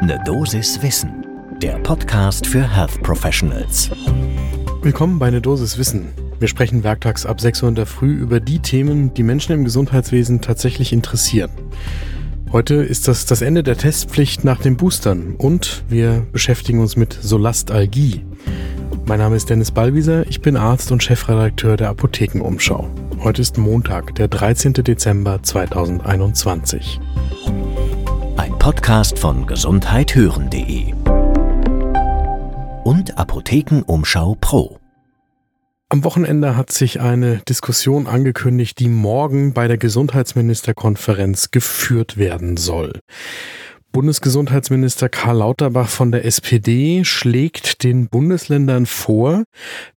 Ne Dosis Wissen, der Podcast für Health Professionals. Willkommen bei Ne Dosis Wissen. Wir sprechen werktags ab 6 Uhr in der Früh über die Themen, die Menschen im Gesundheitswesen tatsächlich interessieren. Heute ist das das Ende der Testpflicht nach den Boostern und wir beschäftigen uns mit Solastalgie. Mein Name ist Dennis Ballwieser, ich bin Arzt und Chefredakteur der Apothekenumschau. Heute ist Montag, der 13. Dezember 2021. Podcast von gesundheithören.de und Apothekenumschau Pro. Am Wochenende hat sich eine Diskussion angekündigt, die morgen bei der Gesundheitsministerkonferenz geführt werden soll. Bundesgesundheitsminister Karl Lauterbach von der SPD schlägt den Bundesländern vor,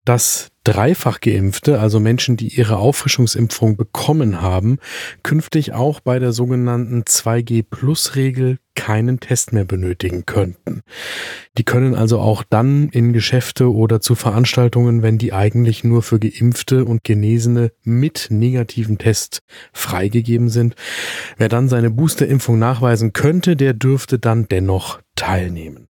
dass dreifach geimpfte, also Menschen, die ihre Auffrischungsimpfung bekommen haben, künftig auch bei der sogenannten 2G-Plus-Regel keinen Test mehr benötigen könnten. Die können also auch dann in Geschäfte oder zu Veranstaltungen, wenn die eigentlich nur für geimpfte und Genesene mit negativen Test freigegeben sind. Wer dann seine Boosterimpfung nachweisen könnte, der dürfte dann dennoch teilnehmen.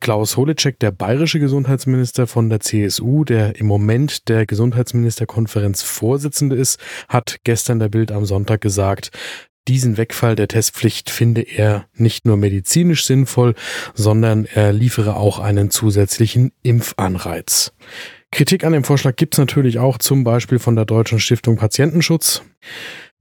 Klaus Holecek, der bayerische Gesundheitsminister von der CSU, der im Moment der Gesundheitsministerkonferenz Vorsitzende ist, hat gestern der Bild am Sonntag gesagt, diesen Wegfall der Testpflicht finde er nicht nur medizinisch sinnvoll, sondern er liefere auch einen zusätzlichen Impfanreiz. Kritik an dem Vorschlag gibt es natürlich auch zum Beispiel von der Deutschen Stiftung Patientenschutz.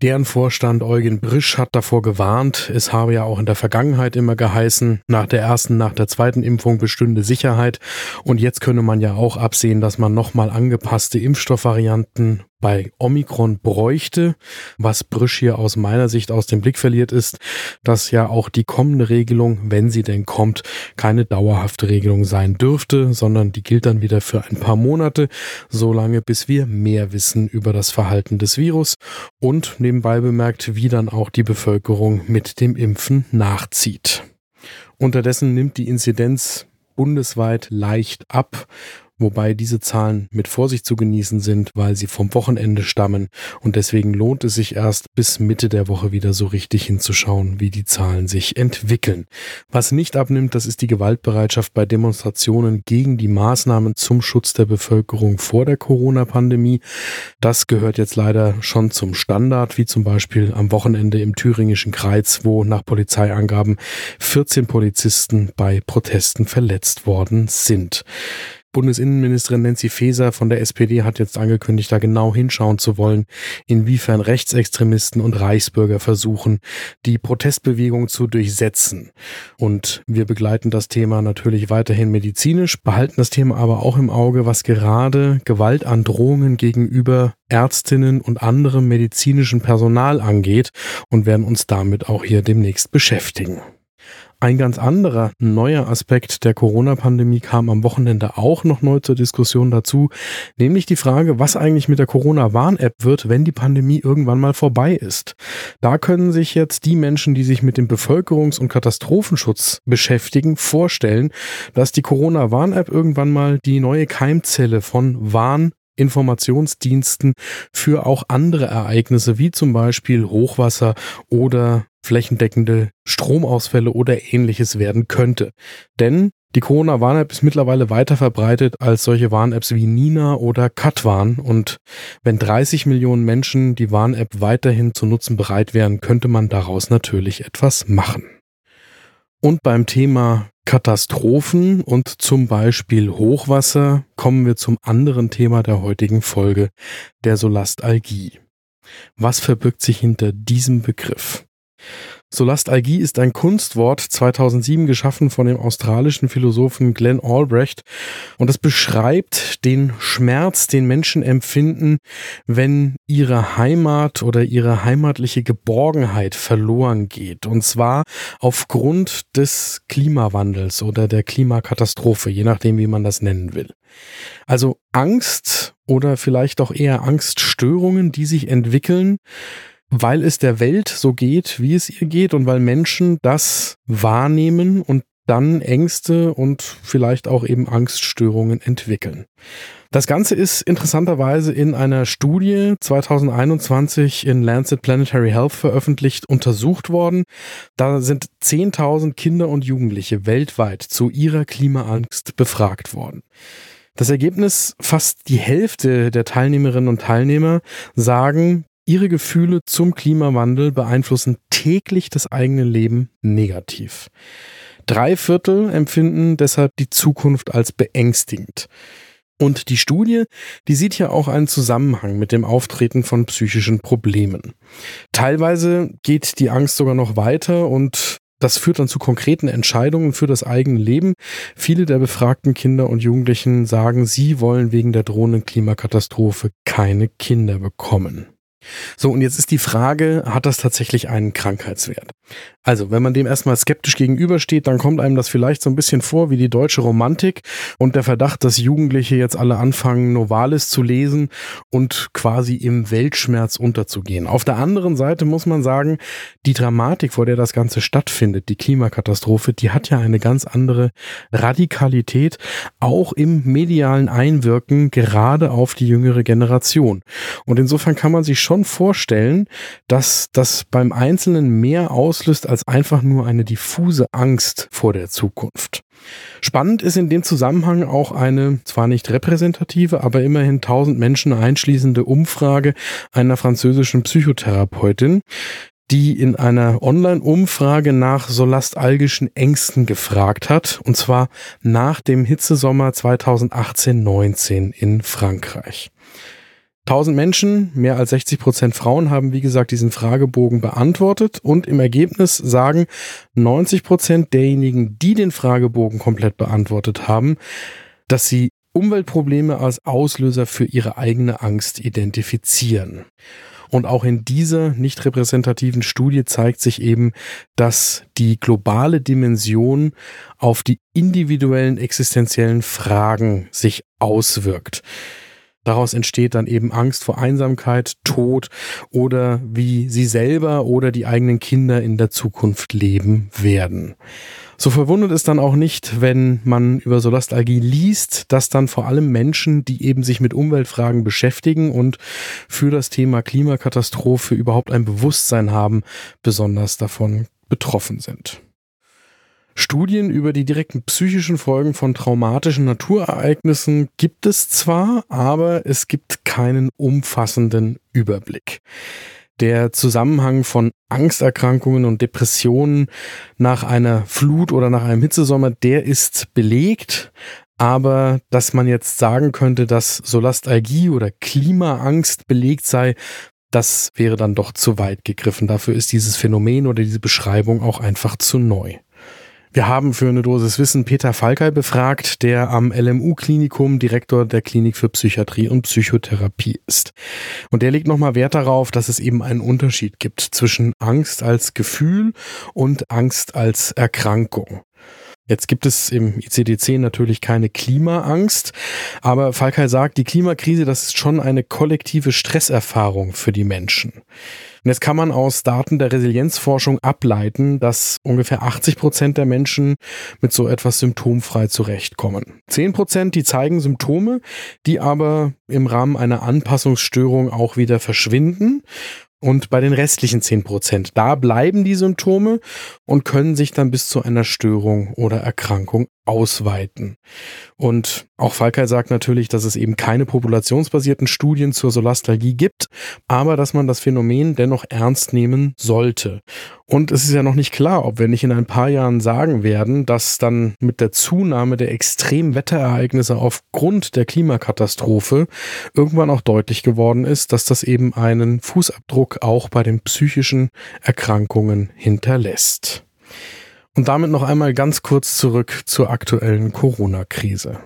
Deren Vorstand Eugen Brisch hat davor gewarnt, es habe ja auch in der Vergangenheit immer geheißen, nach der ersten, nach der zweiten Impfung bestünde Sicherheit. Und jetzt könne man ja auch absehen, dass man nochmal angepasste Impfstoffvarianten bei Omikron bräuchte. Was Brüsch hier aus meiner Sicht aus dem Blick verliert, ist, dass ja auch die kommende Regelung, wenn sie denn kommt, keine dauerhafte Regelung sein dürfte, sondern die gilt dann wieder für ein paar Monate, solange bis wir mehr wissen über das Verhalten des Virus und nebenbei bemerkt, wie dann auch die Bevölkerung mit dem Impfen nachzieht. Unterdessen nimmt die Inzidenz bundesweit leicht ab wobei diese Zahlen mit Vorsicht zu genießen sind, weil sie vom Wochenende stammen und deswegen lohnt es sich erst bis Mitte der Woche wieder so richtig hinzuschauen, wie die Zahlen sich entwickeln. Was nicht abnimmt, das ist die Gewaltbereitschaft bei Demonstrationen gegen die Maßnahmen zum Schutz der Bevölkerung vor der Corona-Pandemie. Das gehört jetzt leider schon zum Standard, wie zum Beispiel am Wochenende im thüringischen Kreiz, wo nach Polizeiangaben 14 Polizisten bei Protesten verletzt worden sind. Bundesinnenministerin Nancy Faeser von der SPD hat jetzt angekündigt, da genau hinschauen zu wollen, inwiefern Rechtsextremisten und Reichsbürger versuchen, die Protestbewegung zu durchsetzen. Und wir begleiten das Thema natürlich weiterhin medizinisch, behalten das Thema aber auch im Auge, was gerade Gewaltandrohungen gegenüber Ärztinnen und anderem medizinischen Personal angeht und werden uns damit auch hier demnächst beschäftigen. Ein ganz anderer neuer Aspekt der Corona-Pandemie kam am Wochenende auch noch neu zur Diskussion dazu, nämlich die Frage, was eigentlich mit der Corona-Warn-App wird, wenn die Pandemie irgendwann mal vorbei ist. Da können sich jetzt die Menschen, die sich mit dem Bevölkerungs- und Katastrophenschutz beschäftigen, vorstellen, dass die Corona-Warn-App irgendwann mal die neue Keimzelle von Warn Informationsdiensten für auch andere Ereignisse wie zum Beispiel Hochwasser oder flächendeckende Stromausfälle oder ähnliches werden könnte. Denn die Corona-Warn-App ist mittlerweile weiter verbreitet als solche Warn-Apps wie Nina oder Katwarn. Und wenn 30 Millionen Menschen die Warn-App weiterhin zu nutzen bereit wären, könnte man daraus natürlich etwas machen. Und beim Thema Katastrophen und zum Beispiel Hochwasser kommen wir zum anderen Thema der heutigen Folge, der Solastalgie. Was verbirgt sich hinter diesem Begriff? Solastalgie ist ein Kunstwort 2007 geschaffen von dem australischen Philosophen Glenn Albrecht und es beschreibt den Schmerz, den Menschen empfinden, wenn ihre Heimat oder ihre heimatliche Geborgenheit verloren geht und zwar aufgrund des Klimawandels oder der Klimakatastrophe, je nachdem wie man das nennen will. Also Angst oder vielleicht auch eher Angststörungen, die sich entwickeln, weil es der Welt so geht, wie es ihr geht und weil Menschen das wahrnehmen und dann Ängste und vielleicht auch eben Angststörungen entwickeln. Das Ganze ist interessanterweise in einer Studie 2021 in Lancet Planetary Health veröffentlicht untersucht worden. Da sind 10.000 Kinder und Jugendliche weltweit zu ihrer Klimaangst befragt worden. Das Ergebnis, fast die Hälfte der Teilnehmerinnen und Teilnehmer sagen, ihre Gefühle zum Klimawandel beeinflussen täglich das eigene Leben negativ. Drei Viertel empfinden deshalb die Zukunft als beängstigend. Und die Studie, die sieht ja auch einen Zusammenhang mit dem Auftreten von psychischen Problemen. Teilweise geht die Angst sogar noch weiter und das führt dann zu konkreten Entscheidungen für das eigene Leben. Viele der befragten Kinder und Jugendlichen sagen, sie wollen wegen der drohenden Klimakatastrophe keine Kinder bekommen. So, und jetzt ist die Frage, hat das tatsächlich einen Krankheitswert? Also, wenn man dem erstmal skeptisch gegenübersteht, dann kommt einem das vielleicht so ein bisschen vor wie die deutsche Romantik und der Verdacht, dass Jugendliche jetzt alle anfangen, Novalis zu lesen und quasi im Weltschmerz unterzugehen. Auf der anderen Seite muss man sagen, die Dramatik, vor der das Ganze stattfindet, die Klimakatastrophe, die hat ja eine ganz andere Radikalität, auch im medialen Einwirken, gerade auf die jüngere Generation. Und insofern kann man sich schon vorstellen, dass das beim Einzelnen mehr auslöst als einfach nur eine diffuse Angst vor der Zukunft. Spannend ist in dem Zusammenhang auch eine zwar nicht repräsentative, aber immerhin 1000 Menschen einschließende Umfrage einer französischen Psychotherapeutin, die in einer Online-Umfrage nach solastalgischen Ängsten gefragt hat, und zwar nach dem Hitzesommer 2018-19 in Frankreich. 1000 Menschen, mehr als 60 Prozent Frauen haben, wie gesagt, diesen Fragebogen beantwortet und im Ergebnis sagen 90 Prozent derjenigen, die den Fragebogen komplett beantwortet haben, dass sie Umweltprobleme als Auslöser für ihre eigene Angst identifizieren. Und auch in dieser nicht repräsentativen Studie zeigt sich eben, dass die globale Dimension auf die individuellen existenziellen Fragen sich auswirkt. Daraus entsteht dann eben Angst vor Einsamkeit, Tod oder wie sie selber oder die eigenen Kinder in der Zukunft leben werden. So verwundert es dann auch nicht, wenn man über Solastalgie liest, dass dann vor allem Menschen, die eben sich mit Umweltfragen beschäftigen und für das Thema Klimakatastrophe überhaupt ein Bewusstsein haben, besonders davon betroffen sind. Studien über die direkten psychischen Folgen von traumatischen Naturereignissen gibt es zwar, aber es gibt keinen umfassenden Überblick. Der Zusammenhang von Angsterkrankungen und Depressionen nach einer Flut oder nach einem Hitzesommer, der ist belegt, aber dass man jetzt sagen könnte, dass Solastalgie oder Klimaangst belegt sei, das wäre dann doch zu weit gegriffen. Dafür ist dieses Phänomen oder diese Beschreibung auch einfach zu neu. Wir haben für eine Dosis Wissen Peter Falkei befragt, der am LMU-Klinikum Direktor der Klinik für Psychiatrie und Psychotherapie ist. Und der legt nochmal Wert darauf, dass es eben einen Unterschied gibt zwischen Angst als Gefühl und Angst als Erkrankung. Jetzt gibt es im ICD-10 natürlich keine Klimaangst, aber Falkei sagt, die Klimakrise, das ist schon eine kollektive Stresserfahrung für die Menschen. Und jetzt kann man aus Daten der Resilienzforschung ableiten, dass ungefähr 80 Prozent der Menschen mit so etwas symptomfrei zurechtkommen. 10 Prozent, die zeigen Symptome, die aber im Rahmen einer Anpassungsstörung auch wieder verschwinden. Und bei den restlichen 10 Prozent, da bleiben die Symptome und können sich dann bis zu einer Störung oder Erkrankung ausweiten. Und auch Falkei sagt natürlich, dass es eben keine populationsbasierten Studien zur Solastalgie gibt, aber dass man das Phänomen dennoch ernst nehmen sollte. Und es ist ja noch nicht klar, ob wir nicht in ein paar Jahren sagen werden, dass dann mit der Zunahme der extremen Wetterereignisse aufgrund der Klimakatastrophe irgendwann auch deutlich geworden ist, dass das eben einen Fußabdruck auch bei den psychischen Erkrankungen hinterlässt. Und damit noch einmal ganz kurz zurück zur aktuellen Corona-Krise.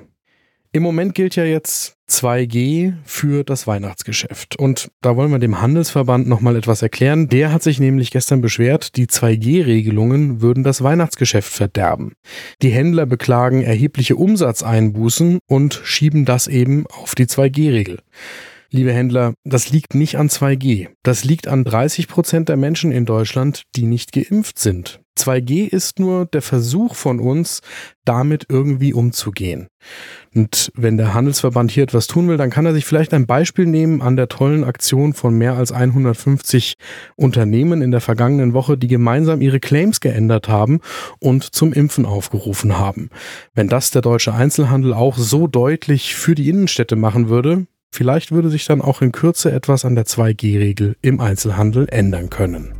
Im Moment gilt ja jetzt 2G für das Weihnachtsgeschäft. Und da wollen wir dem Handelsverband nochmal etwas erklären. Der hat sich nämlich gestern beschwert, die 2G-Regelungen würden das Weihnachtsgeschäft verderben. Die Händler beklagen erhebliche Umsatzeinbußen und schieben das eben auf die 2G-Regel. Liebe Händler, das liegt nicht an 2G. Das liegt an 30 Prozent der Menschen in Deutschland, die nicht geimpft sind. 2G ist nur der Versuch von uns, damit irgendwie umzugehen. Und wenn der Handelsverband hier etwas tun will, dann kann er sich vielleicht ein Beispiel nehmen an der tollen Aktion von mehr als 150 Unternehmen in der vergangenen Woche, die gemeinsam ihre Claims geändert haben und zum Impfen aufgerufen haben. Wenn das der deutsche Einzelhandel auch so deutlich für die Innenstädte machen würde, vielleicht würde sich dann auch in Kürze etwas an der 2G-Regel im Einzelhandel ändern können.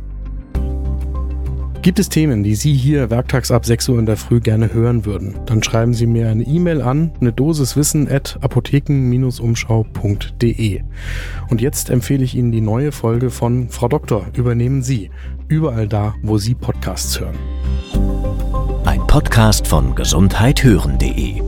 Gibt es Themen, die Sie hier werktags ab 6 Uhr in der Früh gerne hören würden? Dann schreiben Sie mir eine E-Mail an, eine Dosis Wissen at apotheken-umschau.de. Und jetzt empfehle ich Ihnen die neue Folge von Frau Doktor, übernehmen Sie. Überall da, wo Sie Podcasts hören. Ein Podcast von gesundheithören.de